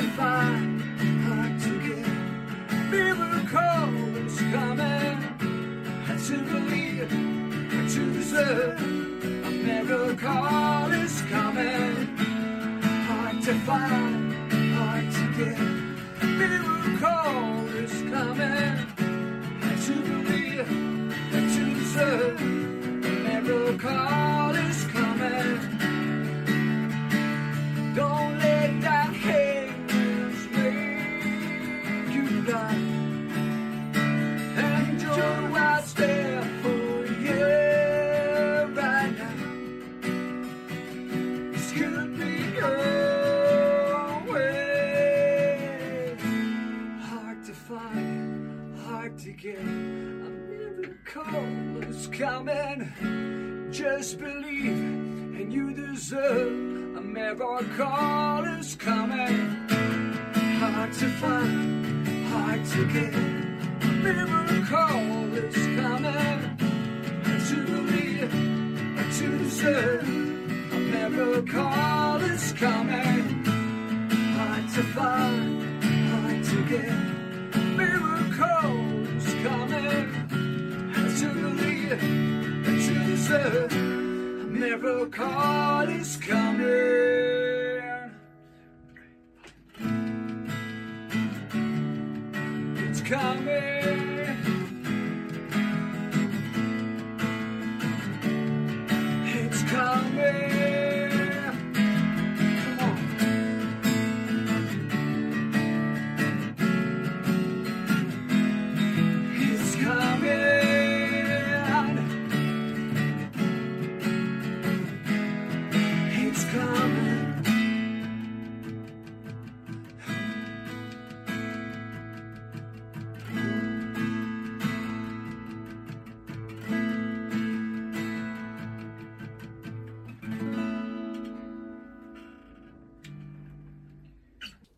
to find, hard to get. Miracle is coming. To believe, to deserve. A miracle is coming. Hard to find, hard to get. Miracle is coming. To believe, to deserve. A miracle Find, hard to get. A miracle is coming. Just believe, and you deserve. A miracle is coming. Hard to find, hard to get. A miracle is coming. To believe, to deserve. A miracle is coming. Hard to find, hard to get. Believe, to deserve. A miracle is coming.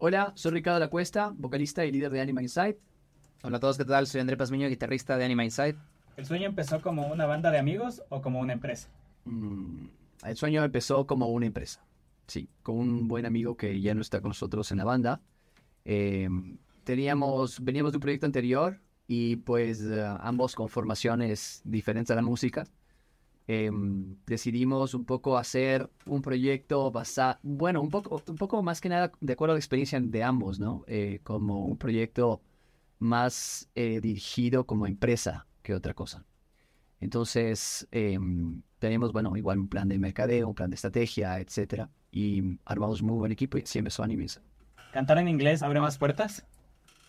Hola, soy Ricardo La Cuesta, vocalista y líder de Anima Inside. Hola a todos, ¿qué tal? Soy André Pazmiño, guitarrista de Anima Inside. ¿El sueño empezó como una banda de amigos o como una empresa? Mm, el sueño empezó como una empresa. Sí, con un buen amigo que ya no está con nosotros en la banda. Eh, teníamos, veníamos de un proyecto anterior y pues eh, ambos con formaciones diferentes a la música. Eh, decidimos un poco hacer un proyecto basado, bueno, un poco, un poco más que nada de acuerdo a la experiencia de ambos, ¿no? Eh, como un proyecto más eh, dirigido como empresa que otra cosa. Entonces, eh, tenemos, bueno, igual un plan de mercadeo, un plan de estrategia, etcétera. Y armamos un muy buen equipo y así empezó Animes. ¿Cantar en inglés abre más puertas?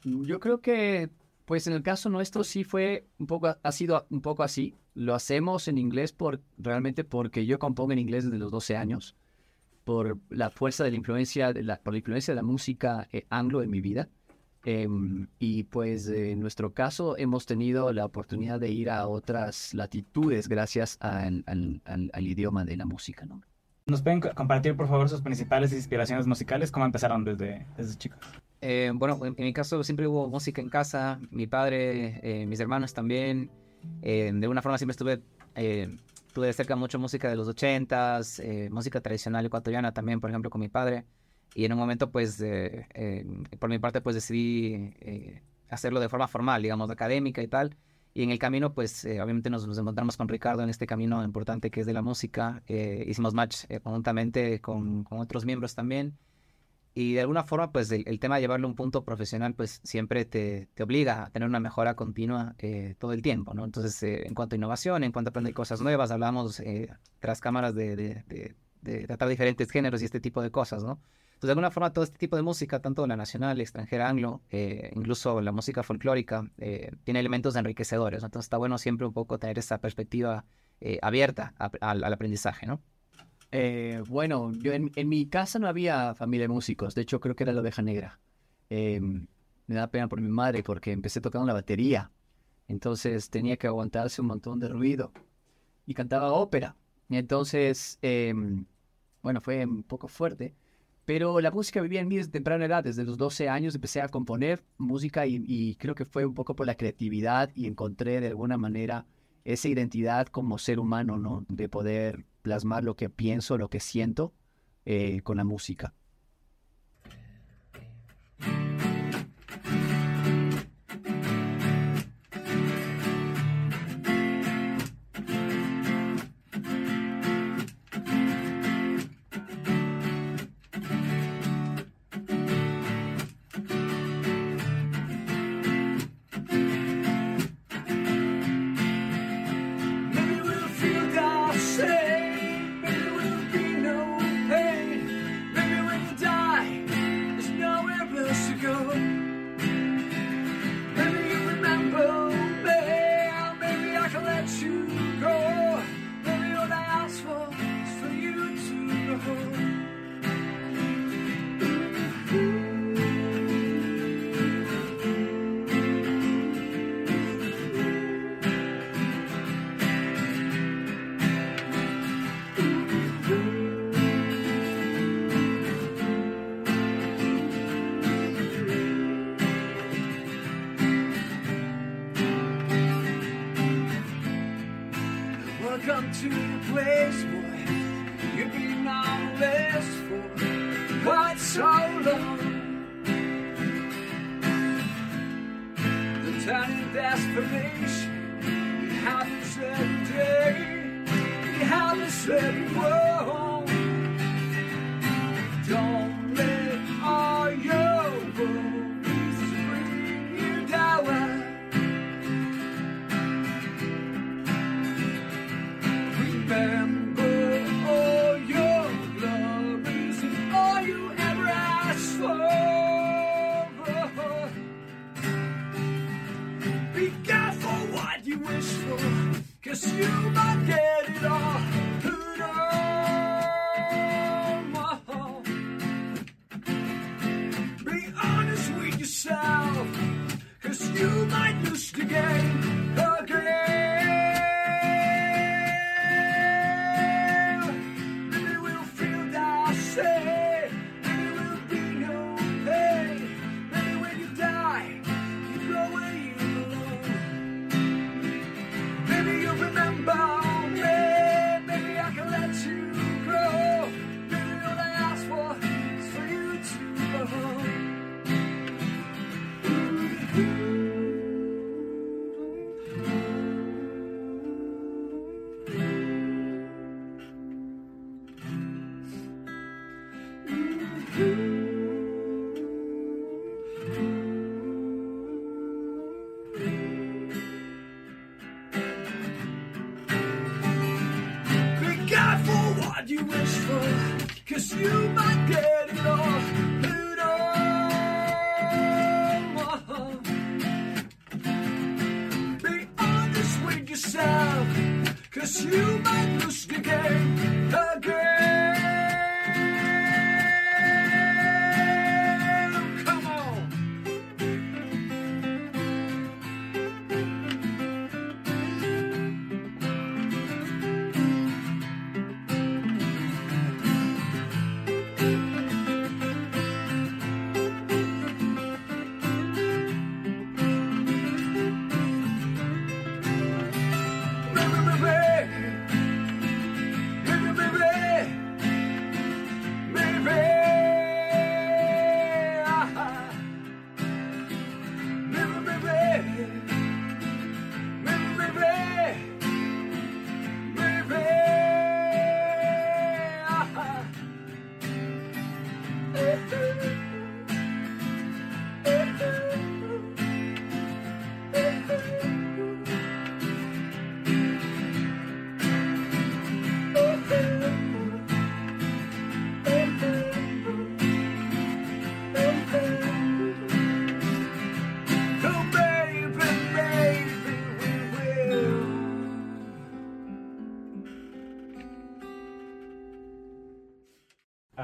Yo creo que, pues en el caso nuestro sí fue un poco, ha sido un poco así. Lo hacemos en inglés por, realmente porque yo compongo en inglés desde los 12 años, por la fuerza de la influencia, de la, por la influencia de la música eh, anglo en mi vida. Em, y pues en nuestro caso hemos tenido la oportunidad de ir a otras latitudes gracias al, al- idioma de la música, ¿no? ¿Nos pueden co- compartir, por favor, sus principales inspiraciones musicales? ¿Cómo empezaron desde, desde chicos? Eh, bueno, en, mi caso siempre hubo música en casa, mi padre, eh, mis hermanos también. Eh, de alguna forma siempre estuve, tuve cerca mucho música de los ochentas, música tradicional ecuatoriana también, por ejemplo, con mi padre. Y en un momento, pues, por mi parte, pues decidí hacerlo de forma formal, digamos, académica y tal. Y en el camino, pues, eh, obviamente nos, nos encontramos con Ricardo en este camino importante que es de la música. Eh, hicimos match eh, conjuntamente con, con otros miembros también. Y de alguna forma, pues el, el tema de llevarlo a un punto profesional, pues siempre te, te obliga a tener una mejora continua eh, todo el tiempo, ¿no? Entonces, eh, en cuanto a innovación, en cuanto a aprender cosas nuevas, hablamos eh, tras cámaras de, de, de- de tratar diferentes géneros y este tipo de cosas, ¿no? Entonces, de alguna forma, todo este tipo de música, tanto la nacional, extranjera, anglo, eh, incluso la música folclórica, eh, tiene elementos enriquecedores, ¿no? Entonces, está bueno siempre un poco tener esa perspectiva eh, abierta al, aprendizaje, ¿no? Bueno, yo en, en mi casa no había familia de músicos, de hecho creo que era la oveja negra. Eh, me da pena por mi madre porque empecé tocando la batería, entonces tenía que aguantarse un montón de ruido y cantaba ópera. Entonces, eh, bueno, fue un poco fuerte, pero la música vivía en mí desde temprana edad, desde los 12 años empecé a componer música y, creo que fue un poco por la creatividad y encontré de alguna manera esa identidad como ser humano, ¿no? De poder plasmar lo que pienso, lo que siento eh, con la música. To the place,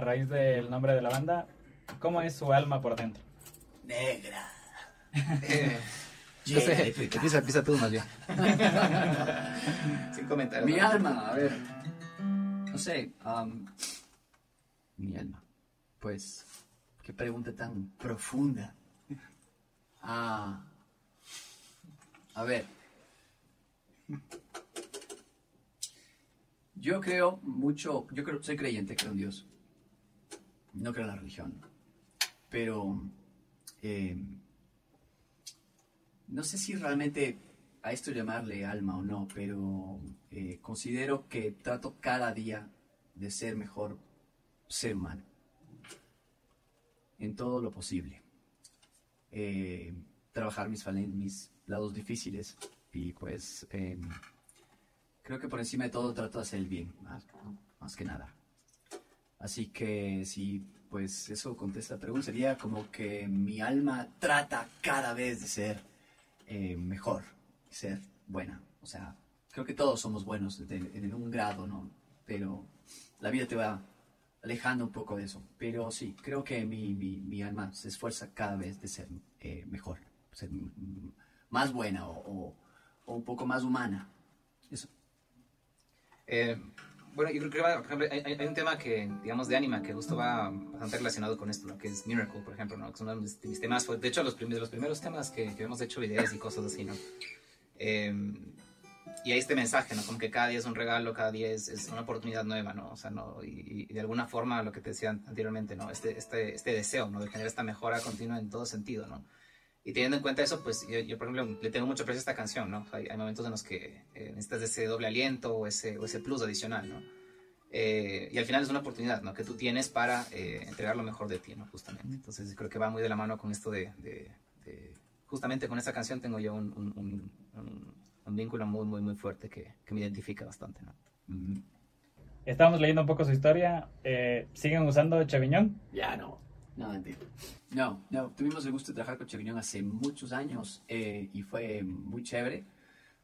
raíz del nombre de la banda, ¿cómo es su alma por dentro? Negra. Pecado. empieza, empieza tú más bien. Sin comentarios. Mi ¿no? alma, a ver. No sé. mi alma. Pues, qué pregunta tan profunda. Ah. A ver. Yo creo mucho, yo creo, soy creyente, creo en Dios. No creo en la religión. Pero, eh, no sé si realmente a esto llamarle alma o no, pero eh, considero que trato cada día de ser mejor ser humano. En todo lo posible. Eh, trabajar mis, mis lados difíciles y pues creo que por encima de todo trato de hacer el bien, más que nada. Así que si pues eso contesta la pregunta, sería como que mi alma trata cada vez de ser eh, mejor, ser buena. O sea, creo que todos somos buenos de- en un grado, ¿no? Pero la vida te va alejando un poco de eso. Pero sí, creo que mi, mi, mi alma se esfuerza cada vez de ser eh, mejor, ser más buena o, o- o un poco más humana. Eso. Eh, bueno, yo creo que, por ejemplo, hay, hay- un tema que, digamos, de anima que justo va bastante relacionado con esto, ¿no? que es Miracle, por ejemplo, ¿no? que es uno de mis, mis temas, de hecho, los, prim- de los primeros temas que, que hemos hecho videos y cosas así, ¿no? Eh, y hay este mensaje, ¿no? Como que cada día es un regalo, cada día es, es una oportunidad nueva, ¿no? O sea, ¿no? Y, y de alguna forma, lo que te decía anteriormente, ¿no? Este, este, este deseo, ¿no? De generar esta mejora continua en todo sentido, ¿no? Y teniendo en cuenta eso, pues yo, yo, por ejemplo, le tengo mucho aprecio a esta canción, ¿no? Hay, hay momentos en los que eh, necesitas ese doble aliento o ese, o ese plus adicional, ¿no? Eh, y al final es una oportunidad, ¿no? Que tú tienes para eh, entregar lo mejor de ti, ¿no? Justamente. Entonces creo que va muy de la mano con esto de... de- de- justamente con esta canción tengo yo un, un- un- un- un vínculo muy, muy, muy fuerte que, que me identifica bastante, ¿no? Mm, Estábamos leyendo un poco su historia. eh, ¿Siguen usando Cheviñón? Ya no. No. No, tuvimos el gusto de trabajar con Cheviñón hace muchos años eh, y fue muy chévere.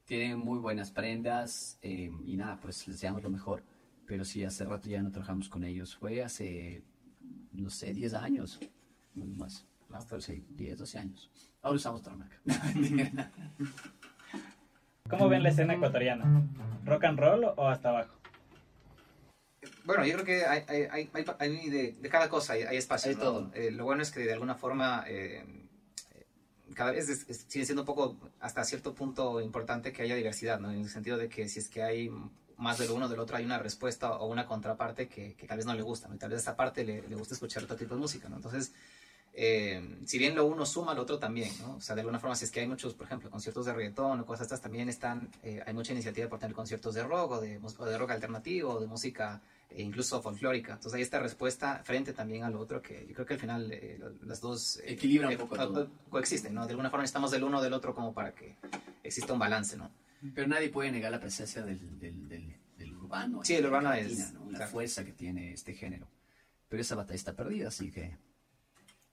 Tienen muy buenas prendas eh, y nada, pues les deseamos lo mejor. Pero sí, hace rato ya no trabajamos con ellos. Fue hace, no sé, 10 años. Más, hasta sí, 10, 12 años. Ahora usamos otra marca. ¿Cómo ven la escena ecuatoriana? ¿Rock and roll o hasta abajo? Bueno, yo creo que hay, hay, hay, hay- de, de cada cosa, hay, espacio. ¿no? todo. Eh, lo bueno es que de alguna forma eh, cada vez es- es- sigue siendo un poco, hasta cierto punto, importante que haya diversidad, ¿no? En el sentido de que si es que hay más de lo uno o del otro, hay una respuesta o una contraparte que, que tal vez no le gusta, ¿no? Y tal vez a esa parte le, le gusta escuchar otro tipo de música, ¿no? Entonces, eh, si bien lo uno suma, lo otro también, ¿no? O sea, de alguna forma, si es que hay muchos, por ejemplo, conciertos de reggaetón o cosas estas, también están, eh, hay mucha iniciativa por tener conciertos de rock o de, o de rock alternativo o de música eh, incluso folclórica. Entonces hay esta respuesta frente también al otro que yo creo que al final eh, las dos eh, Equilibran un eh, poco co- todo. coexisten, ¿no? De alguna forma necesitamos del uno del otro como para que exista un balance, ¿no? Pero nadie puede negar la presencia del, del, del, del urbano. Sí, el urbano Argentina, es- ¿no? La claro. fuerza que tiene este género. Pero esa batalla está perdida, así que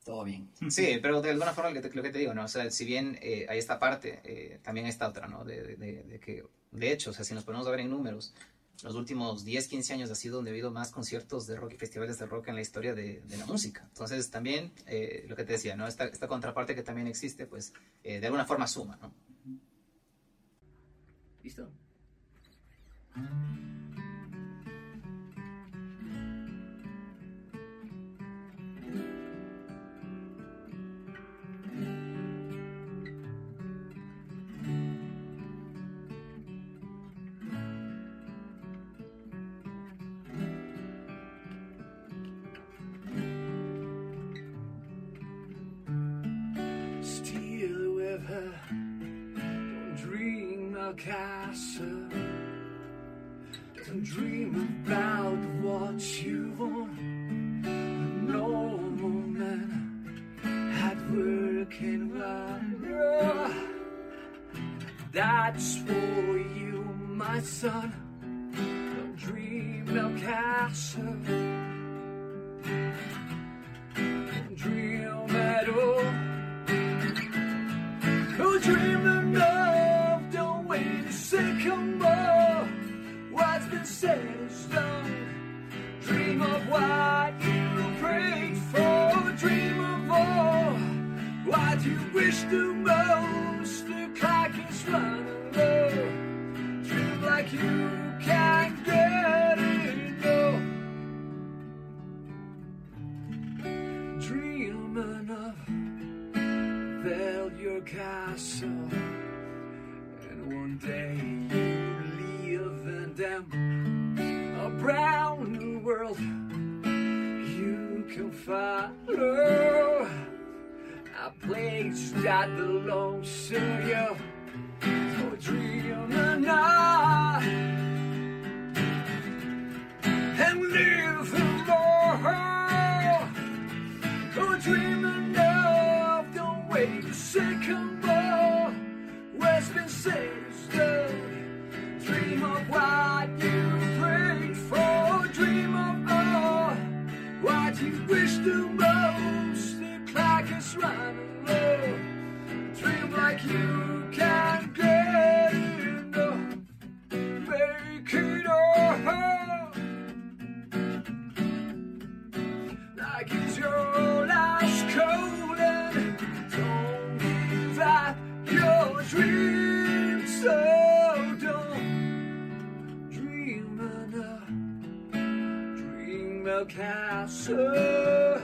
todo bien. Sí, pero de alguna forma lo que te, lo que te digo, ¿no? O sea, si bien eh, hay esta parte, eh, también hay esta otra, ¿no? De, de- de- de que, de hecho, o sea, si nos ponemos a ver en números, los últimos 10, 15 años ha sido donde ha habido más conciertos de rock y festivales de rock en la historia de, la música. Entonces, también, eh, lo que te decía, ¿no? Esta, esta contraparte que también existe, pues, eh, de alguna forma suma, ¿no? ¿Listo? Castle. Don't dream about what you want. No woman at work in wonder. That's for you, my son. It's not the you? studio for dream and I and live tomorrow for dream enough. don't wait a second more. Where's been saved dream of what you prayed for? Dream of all what you wish the most the clock is running. A castle.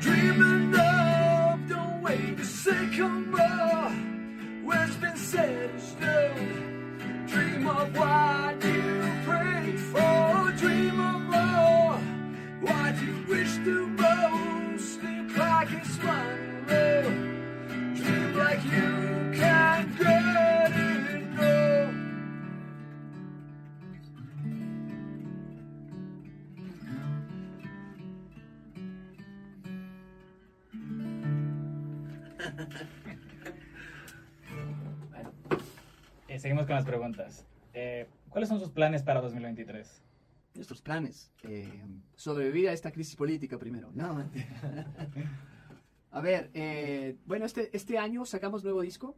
Dreaming of the way to sycamore. What's been said is done. Dream of what Preguntas. Eh, ¿Cuáles son sus planes para 2023? Nuestros planes. eh, sobrevivir a esta crisis política primero. No. A ver, eh, bueno, este, este año sacamos nuevo disco.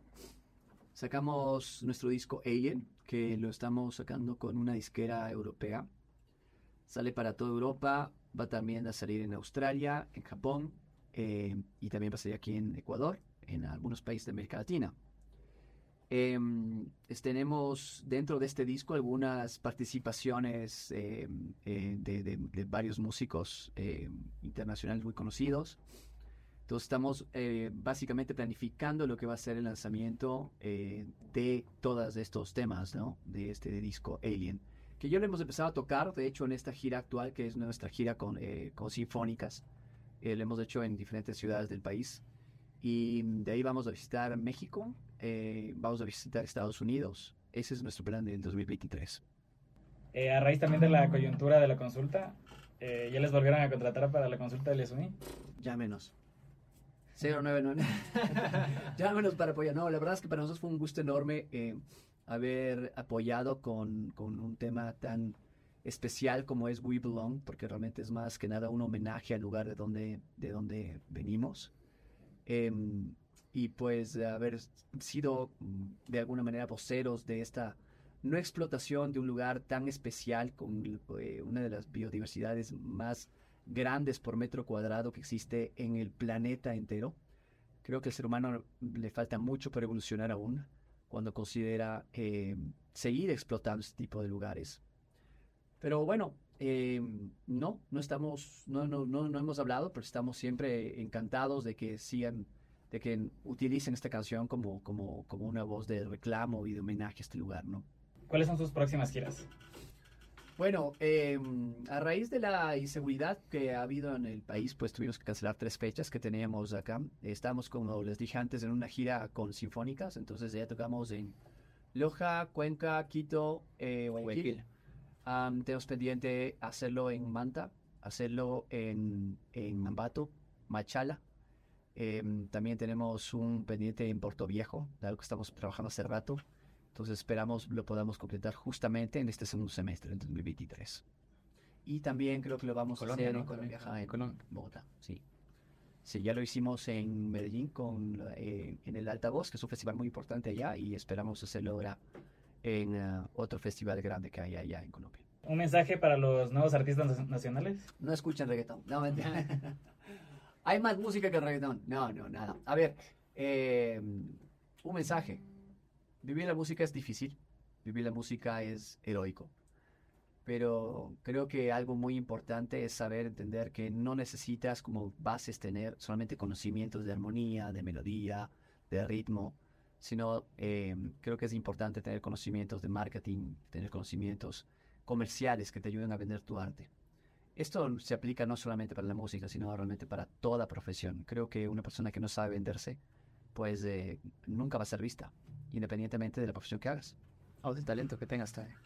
Sacamos nuestro disco Alien, que lo estamos sacando con una disquera europea. Sale para toda Europa, va también a salir en Australia, en Japón y también va a salir aquí en Ecuador, en algunos países de América Latina. Es- tenemos dentro de este disco algunas participaciones em, eh, de, de- de varios músicos em, internacionales muy conocidos. Entonces estamos eh, básicamente planificando lo que va a ser el lanzamiento eh, de todos estos temas, ¿no? De este disco Alien. Que ya lo hemos empezado a tocar, de hecho, en esta gira actual, que es nuestra gira con, eh, con sinfónicas. Eh, lo hemos hecho en diferentes ciudades del país. Y de ahí vamos a visitar México, eh, vamos a visitar Estados Unidos. Ese es nuestro plan del 2023. Eh, a raíz también de la coyuntura de la consulta, eh, ¿ya les volvieron a contratar para la consulta del ISUNI? Llámenos. 099. Llámenos para apoyar. No, la verdad es que para nosotros fue un gusto enorme eh, haber apoyado con, con un tema tan especial como es We Belong, porque realmente es más que nada un homenaje al lugar de donde, de donde venimos. Em, y pues haber sido mm, de alguna manera voceros de esta no explotación de un lugar tan especial con eh, una de las biodiversidades más grandes por metro cuadrado que existe en el planeta entero. Creo que al ser humano le falta mucho por evolucionar aún cuando considera eh, seguir explotando este tipo de lugares. Pero bueno, eh, no, no estamos, no, no, no, no hemos hablado, pero estamos siempre encantados de que sigan, de que utilicen esta canción como, como, como una voz de reclamo y de homenaje a este lugar, ¿no? ¿Cuáles son sus próximas giras? Bueno, eh, a raíz de la inseguridad que ha habido en el país, pues tuvimos que cancelar tres fechas que teníamos acá. Estamos, como les dije antes, en una gira con sinfónicas, entonces ya tocamos en Loja, Cuenca, Quito, eh, Guayaquil. Am, tenemos pendiente hacerlo en Manta, hacerlo en, en Ambato, Machala. Em, también tenemos un pendiente en Puerto Viejo, algo que estamos trabajando hace rato. Entonces esperamos lo podamos completar justamente en este segundo semestre, en 2023. Y también creo que lo vamos Colombia, a hacer ¿no? en Colombia, ajá, en Colombia. Bogotá, sí. Sí, ya lo hicimos en Medellín con, eh, en el Altavoz, que es un festival muy importante allá, y esperamos hacerlo ahora en ah, otro festival grande que hay allá en Colombia. ¿Un mensaje para los nuevos artistas nacionales? No escuchan reggaetón. No, mentira. Hay más música que reggaetón. No, no, nada. A ver, eh, un mensaje. Vivir la música es difícil. Vivir la música es heroico. Pero creo que algo muy importante es saber entender que no necesitas como bases tener solamente conocimientos de armonía, de melodía, de ritmo, sino eh, creo que es importante tener conocimientos de marketing, tener conocimientos comerciales que te ayuden a vender tu arte. Esto se aplica no solamente para la música, sino realmente para toda profesión. Creo que una persona que no sabe venderse, pues eh, nunca va a ser vista, independientemente de la profesión que hagas. O del talento que tengas también.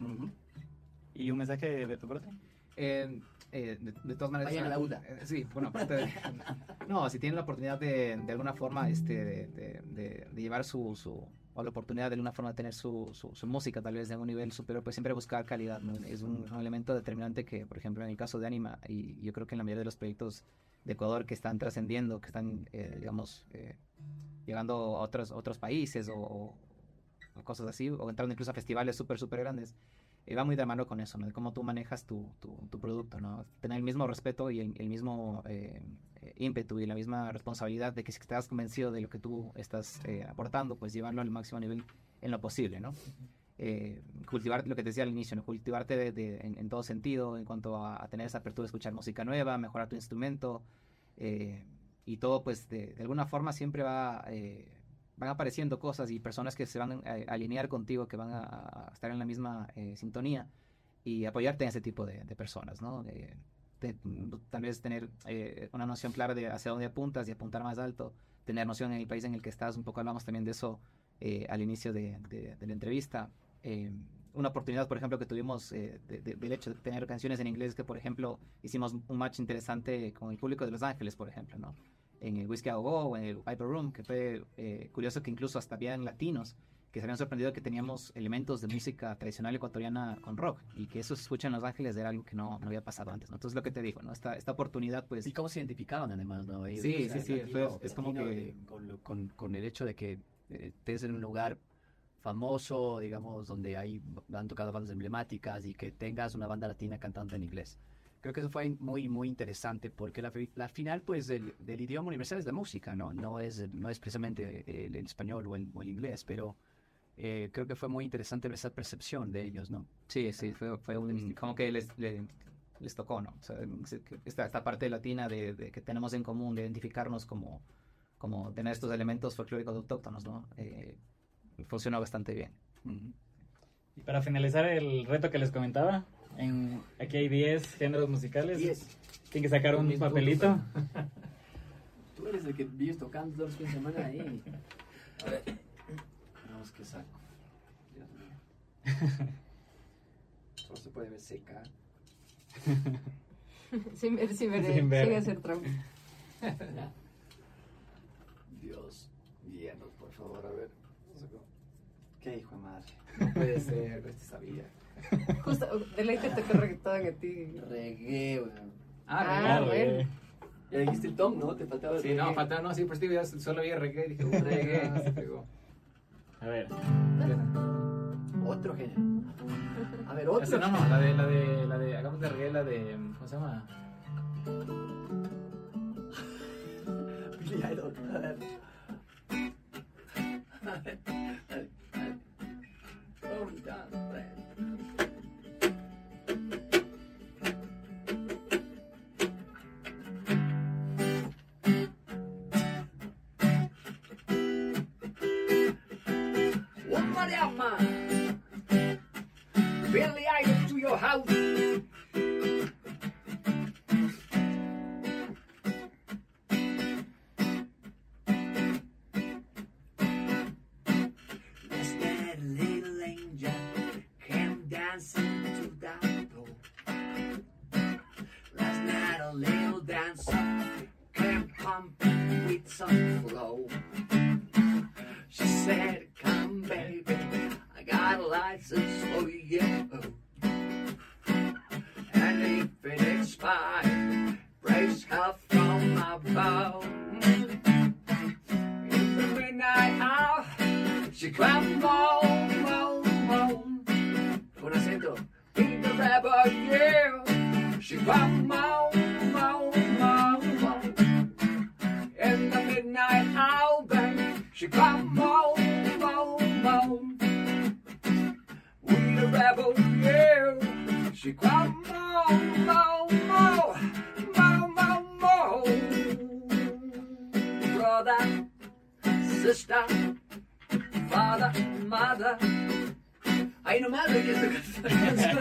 ¿Y un mensaje de tu parte? Eh, eh, de, de todas maneras. Vayan a la UDA. eh, sí, bueno, aparte de- no, si tienen la oportunidad de, de alguna forma este, de, de- llevar su, su, o la oportunidad de alguna forma de tener su, su, su música tal vez de algún nivel superior, pues siempre buscar calidad, ¿no? Es un, un elemento determinante que, por ejemplo, en el caso de Anima, y yo creo que en la mayoría de los proyectos de Ecuador que están trascendiendo, que están, eh, digamos, eh, llegando a otros, otros países o cosas así, o entrando incluso a festivales súper, súper grandes, eh, va muy de mano con eso, ¿no? De cómo tú manejas tu, tu, tu producto, ¿no? Tener el mismo respeto y el, el mismo eh, ímpetu y la misma responsabilidad de que si estás convencido de lo que tú estás eh, aportando, pues llevarlo al máximo nivel en lo posible, ¿no? Eh, cultivar lo que te decía al inicio, ¿no? cultivarte de- de- en, en todo sentido en cuanto a, a tener esa apertura escuchar música nueva, mejorar tu instrumento eh, y todo, pues de, de alguna forma siempre va, eh, van apareciendo cosas y personas que se van a, alinear contigo, que van a, estar en la misma eh, sintonía y apoyarte en ese tipo de, personas, ¿no? De- tal vez tener eh, una noción clara de hacia dónde apuntas y apuntar más alto, tener noción en el país en el que estás, un poco hablamos también de eso eh, al inicio de, de- la entrevista. Una oportunidad, por ejemplo, que tuvimos de- de- del hecho de tener canciones en inglés, que por ejemplo hicimos un match interesante con el público de Los Ángeles, por ejemplo, ¿no? En el Whiskey a Go o en el Viper Room, que fue eh, curioso que incluso hasta habían latinos que se habían sorprendido que teníamos elementos de música tradicional ecuatoriana con rock y que eso se escucha en Los Ángeles era algo que no, no había pasado antes, ¿no? Entonces lo que te digo, ¿no? Esta, esta oportunidad, pues... ¿Y cómo se identificaban además? ¿no? Ellos, Sí, o sea, sí, sí, latino, fue- es como que- eh, Con, con, con el hecho de que eh, estés en un lugar famoso, digamos, donde hay, han tocado bandas emblemáticas y que tengas una banda latina cantando en inglés. Creo que eso fue muy, muy interesante porque la, la final, pues, del, del idioma universal es la música, ¿no? No es, no es precisamente el, el español o el, o el inglés, pero eh, creo que fue muy interesante esa percepción de ellos, ¿no? Sí, sí, fue, fue un- como que les, le- les tocó, ¿no? O sea, esta, esta parte latina de, de que tenemos en común, de identificarnos como, como tener estos elementos folclóricos autóctonos, ¿no? Eh, funcionó bastante bien. Y para finalizar el reto que les comentaba, en, aquí hay 10 géneros musicales. Tienen que sacar un papelito. Tú eres el que vives tocando todos los fines de semana ahí. A ver. Vamos que saco. Dios mío. Solo se puede ver seca. sin ver, sin ver, Sin ver. sin hacer trampa. Dios, guíanos, por favor, a ver. ¿Qué hijo de madre? No puede ser, este sabía. Justo, deleítate con reggaetón a ti. Reggae, weón. Ah, bueno. eh. Ya dijiste el tom, ¿no? Te faltaba el Sí, no, reggae. falta, no, sí, por eso ya solo vi reggae, dije, un reggae, se pegó. A ver. Otro género. A ver, otro. Ese, no, no, la de, la de, la de, hagamos de reggae, la de, ¿cómo se llama? Billy Idol. A ver. A ver, a ver, a ver. Un, glória, amado. love from above, bone. The midnight hour, she come home, home, home. What I say though, be the rebel, yeah. She come home, home, home, home. In the midnight hour, baby, she come home, home, home. We the rebel, yeah. She come home, home. Sister, father, mother. Ay, no mames, que esta canción.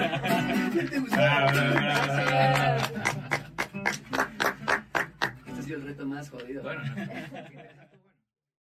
¿Qué te gustó? Bravo, bravo, bravo, bravo. Este ha sido el reto más jodido. Bueno, no.